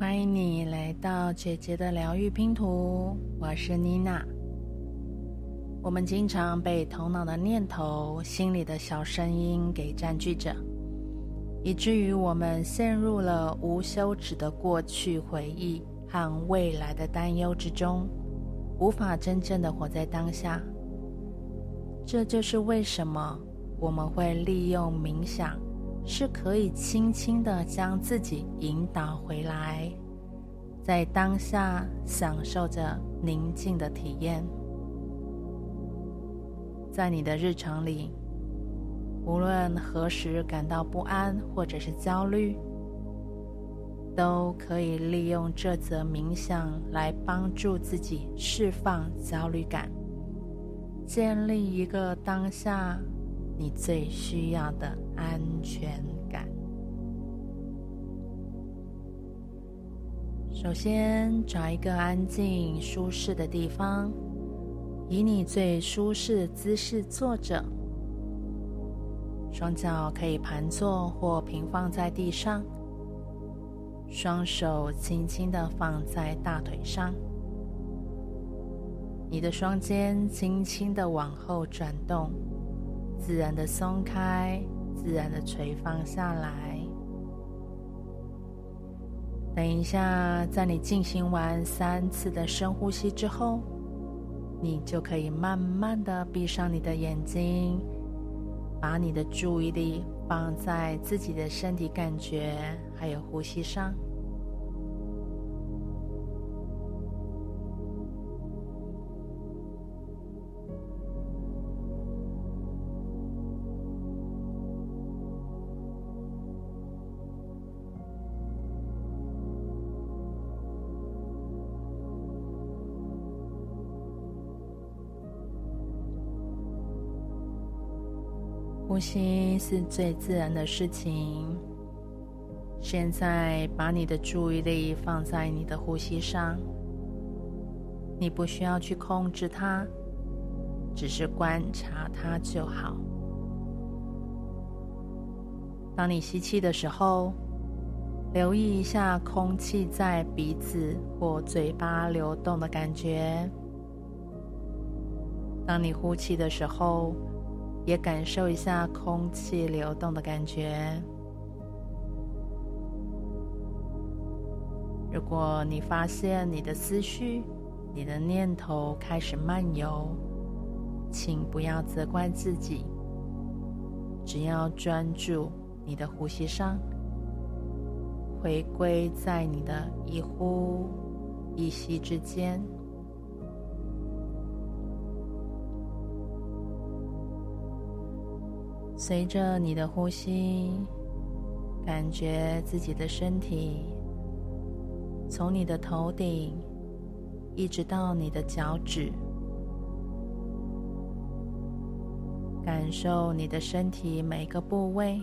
欢迎你来到姐姐的疗愈拼图，我是妮娜。我们经常被头脑的念头、心里的小声音给占据着，以至于我们陷入了无休止的过去回忆和未来的担忧之中，无法真正的活在当下。这就是为什么我们会利用冥想。是可以轻轻的将自己引导回来，在当下享受着宁静的体验。在你的日常里，无论何时感到不安或者是焦虑，都可以利用这则冥想来帮助自己释放焦虑感，建立一个当下。你最需要的安全感。首先，找一个安静、舒适的地方，以你最舒适的姿势坐着，双脚可以盘坐或平放在地上，双手轻轻的放在大腿上，你的双肩轻轻的往后转动。自然的松开，自然的垂放下来。等一下，在你进行完三次的深呼吸之后，你就可以慢慢的闭上你的眼睛，把你的注意力放在自己的身体感觉还有呼吸上。呼吸是最自然的事情。现在把你的注意力放在你的呼吸上，你不需要去控制它，只是观察它就好。当你吸气的时候，留意一下空气在鼻子或嘴巴流动的感觉。当你呼气的时候，也感受一下空气流动的感觉。如果你发现你的思绪、你的念头开始漫游，请不要责怪自己，只要专注你的呼吸上，回归在你的一呼一吸之间。随着你的呼吸，感觉自己的身体从你的头顶一直到你的脚趾，感受你的身体每个部位，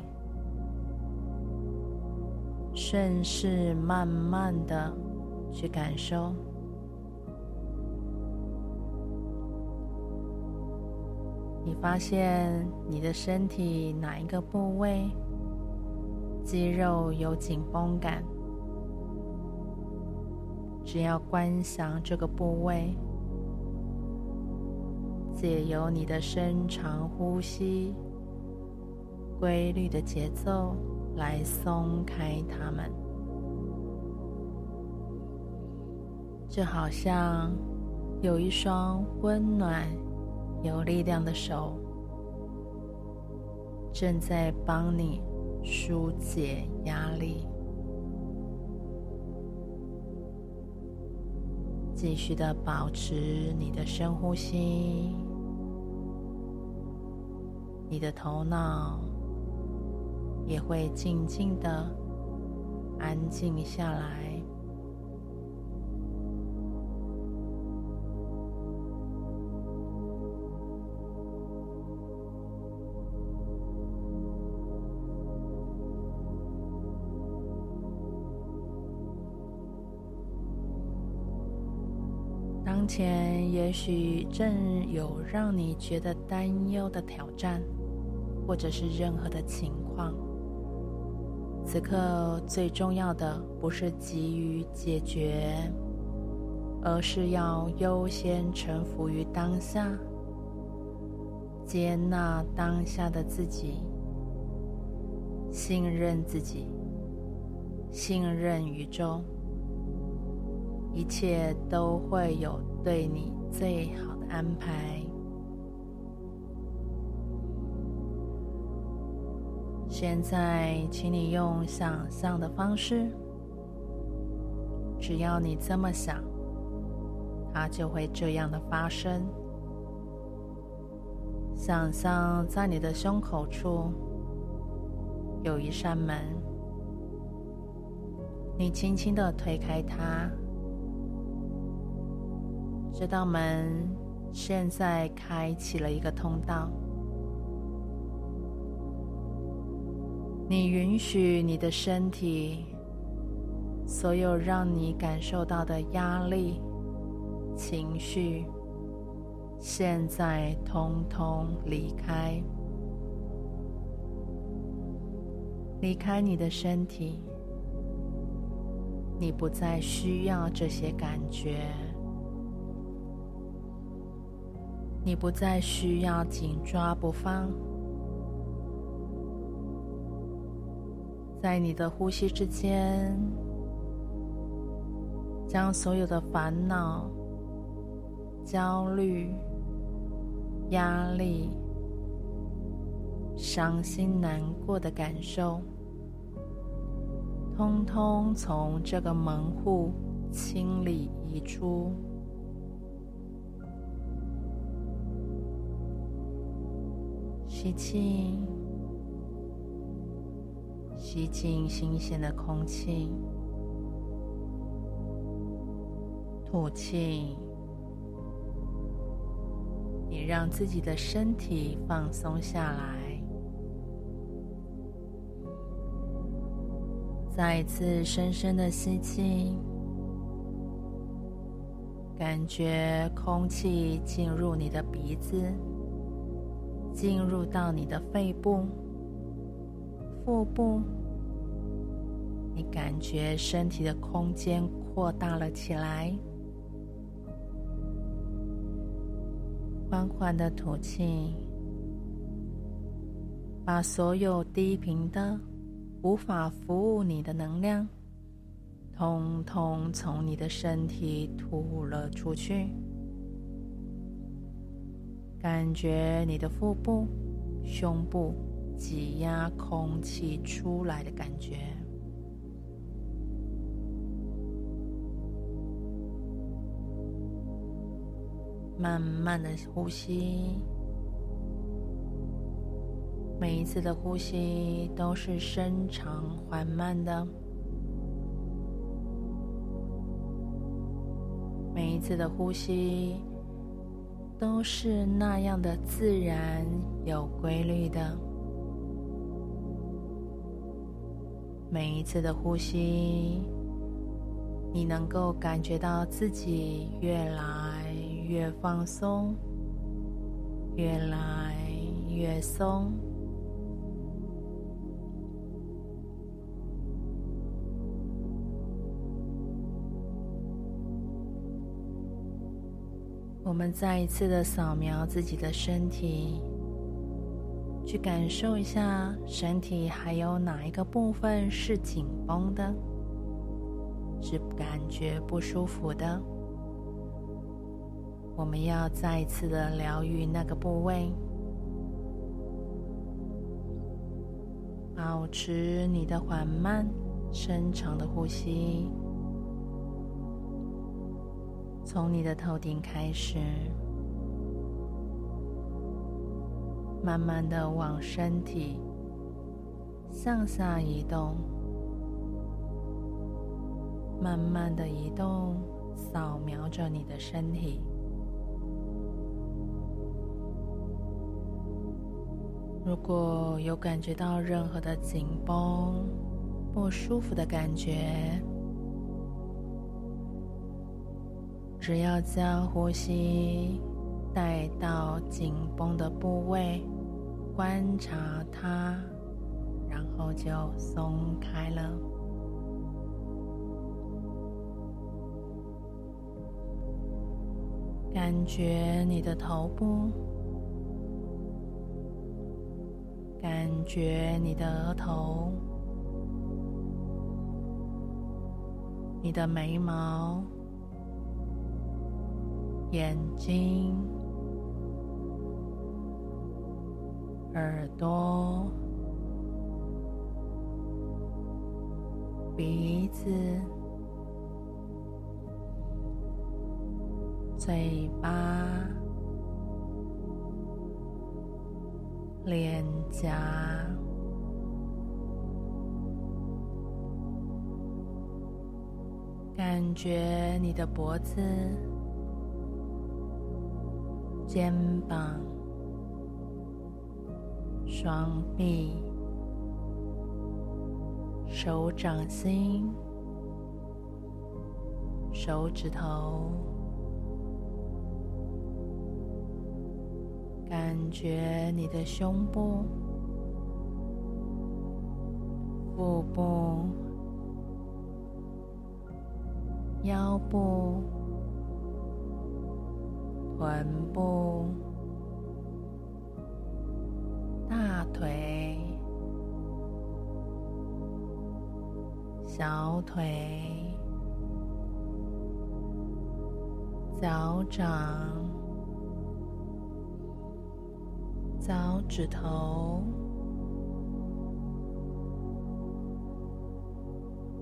顺势慢慢的去感受。你发现你的身体哪一个部位肌肉有紧绷感？只要观想这个部位，借由你的深长呼吸、规律的节奏来松开它们，就好像有一双温暖。有力量的手正在帮你纾解压力，继续的保持你的深呼吸，你的头脑也会静静的安静下来。前也许正有让你觉得担忧的挑战，或者是任何的情况，此刻最重要的不是急于解决，而是要优先臣服于当下，接纳当下的自己，信任自己，信任宇宙，一切都会有对你最好的安排。现在，请你用想象的方式，只要你这么想，它就会这样的发生。想象在你的胸口处有一扇门，你轻轻的推开它，这道门现在开启了一个通道。你允许你的身体，所有让你感受到的压力、情绪，现在通通离开，离开你的身体。你不再需要这些感觉，你不再需要紧抓不放。在你的呼吸之间，将所有的烦恼、焦虑、压力、伤心难过的感受，通通从这个门户清理移出。吸气。吸进新鲜的空气，吐气。你让自己的身体放松下来，再一次深深的吸气，感觉空气进入你的鼻子，进入到你的肺部、腹部。你感觉身体的空间扩大了起来，缓缓的吐气，把所有低频的、无法服务你的能量，通通从你的身体吐了出去。感觉你的腹部、胸部挤压空气出来的感觉。慢慢的呼吸，每一次的呼吸都是深长缓慢的，每一次的呼吸都是那样的自然有规律的，每一次的呼吸，你能够感觉到自己越来。越放松，越来越松。我们再一次的扫描自己的身体，去感受一下身体还有哪一个部分是紧绷的，是感觉不舒服的。我们要再一次的疗愈那个部位，保持你的缓慢、深长的呼吸，从你的头顶开始，慢慢的往身体向下移动，慢慢的移动，扫描着你的身体。如果有感觉到任何的紧绷、不舒服的感觉，只要将呼吸带到紧绷的部位，观察它，然后就松开了。感觉你的头部，感觉你的额头，你的眉毛、眼睛、耳朵、鼻子。嘴巴、脸颊，感觉你的脖子、肩膀、双臂、手掌心、手指头。感觉你的胸部、腹部、腰部、臀部、大腿、小腿、脚掌。脚趾头，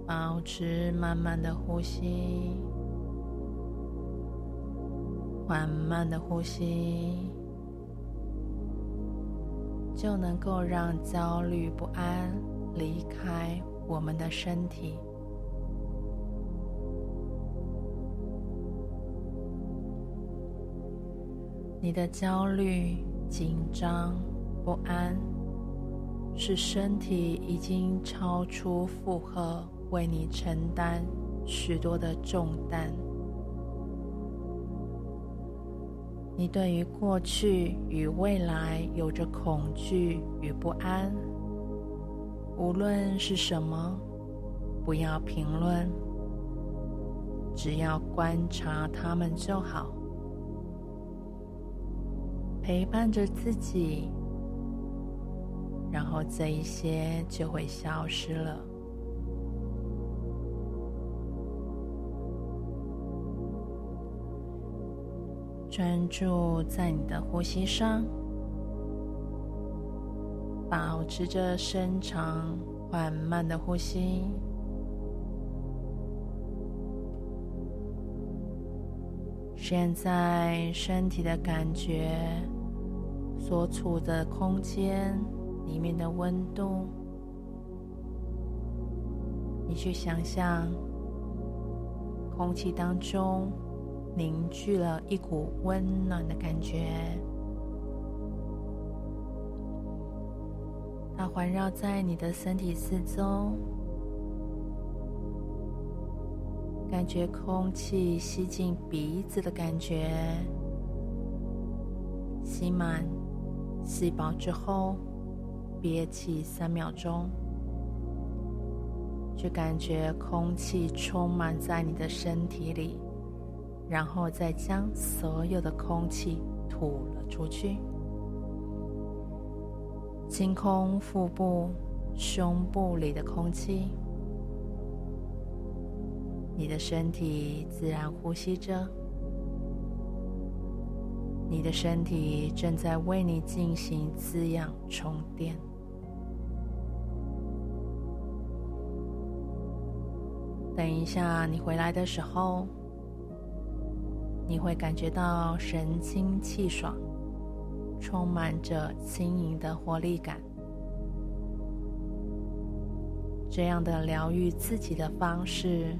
保持慢慢的呼吸，缓慢的呼吸，就能够让焦虑不安离开我们的身体。你的焦虑。紧张不安，是身体已经超出负荷，为你承担许多的重担。你对于过去与未来有着恐惧与不安，无论是什么，不要评论，只要观察他们就好。陪伴着自己，然后这一些就会消失了。专注在你的呼吸上，保持着深长缓慢的呼吸。现在身体的感觉。所处的空间里面的温度，你去想象，空气当中凝聚了一股温暖的感觉，它环绕在你的身体四周，感觉空气吸进鼻子的感觉，吸满。吸饱之后，憋气三秒钟，就感觉空气充满在你的身体里，然后再将所有的空气吐了出去，清空腹部、胸部里的空气，你的身体自然呼吸着。你的身体正在为你进行滋养充电。等一下，你回来的时候，你会感觉到神清气爽，充满着轻盈的活力感。这样的疗愈自己的方式，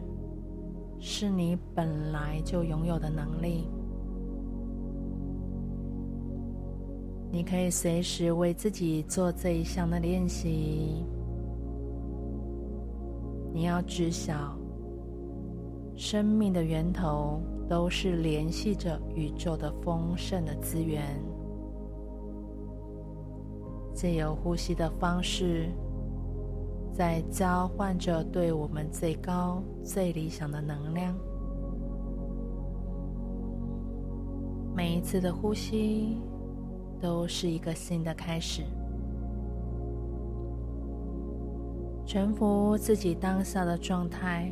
是你本来就拥有的能力。你可以随时为自己做这一项的练习。你要知晓，生命的源头都是联系着宇宙的丰盛的资源。借由呼吸的方式，在交换着对我们最高、最理想的能量。每一次的呼吸都是一个新的开始。臣服自己当下的状态，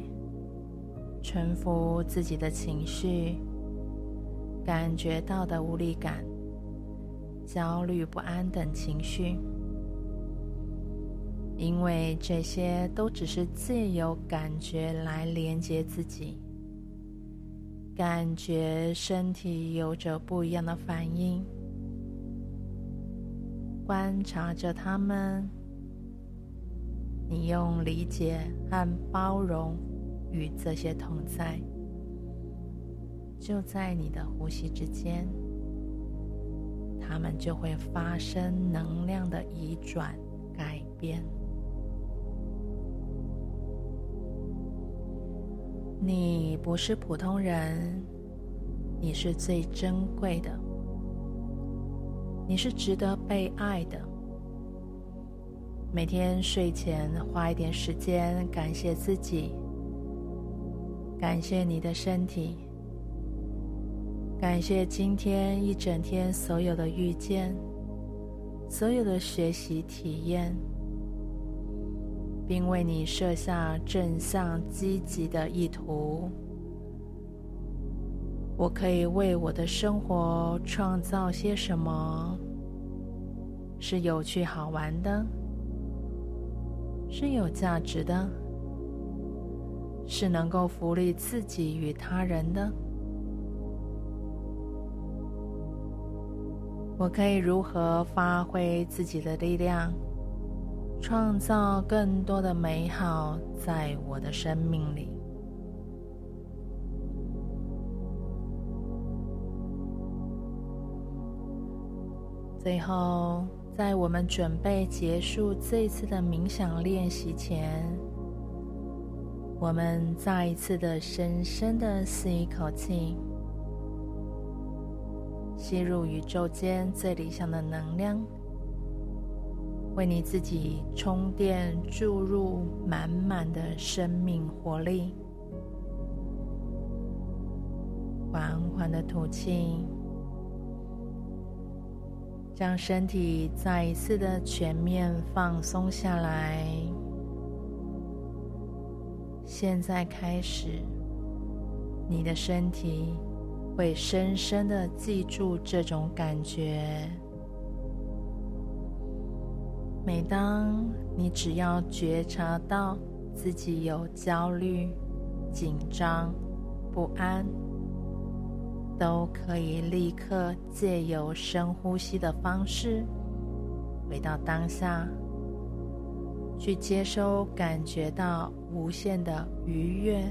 臣服自己的情绪，感觉到的无力感、焦虑不安等情绪，因为这些都只是借由感觉来连接自己。感觉身体有着不一样的反应，观察着他们，你用理解和包容与这些同在，就在你的呼吸之间，他们就会发生能量的移转改变。你不是普通人，你是最珍贵的，你是值得被爱的。每天睡前花一点时间感谢自己，感谢你的身体，感谢今天一整天所有的遇见，所有的学习体验。并为你设下正向积极的意图。我可以为我的生活创造些什么？是有趣好玩的，是有价值的，是能够福利自己与他人的。我可以如何发挥自己的力量？创造更多的美好在我的生命里。最后，在我们准备结束这次的冥想练习前，我们再一次的深深的吸一口气，吸入宇宙间最理想的能量。为你自己充电，注入满满的生命活力。缓缓的吐气，将身体再一次的全面放松下来。现在开始，你的身体会深深的记住这种感觉。每当你只要觉察到自己有焦虑、紧张、不安，都可以立刻借由深呼吸的方式回到当下，去接收感觉到无限的愉悦、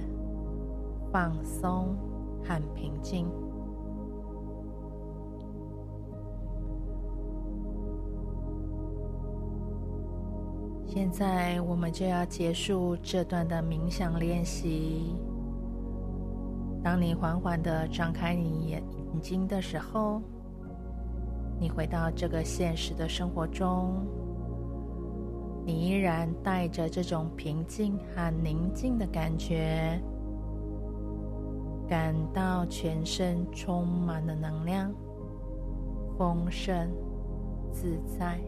放松和平静。现在我们就要结束这段的冥想练习。当你缓缓的张开你眼睛的时候，你回到这个现实的生活中，你依然带着这种平静和宁静的感觉，感到全身充满了能量，丰盛自在。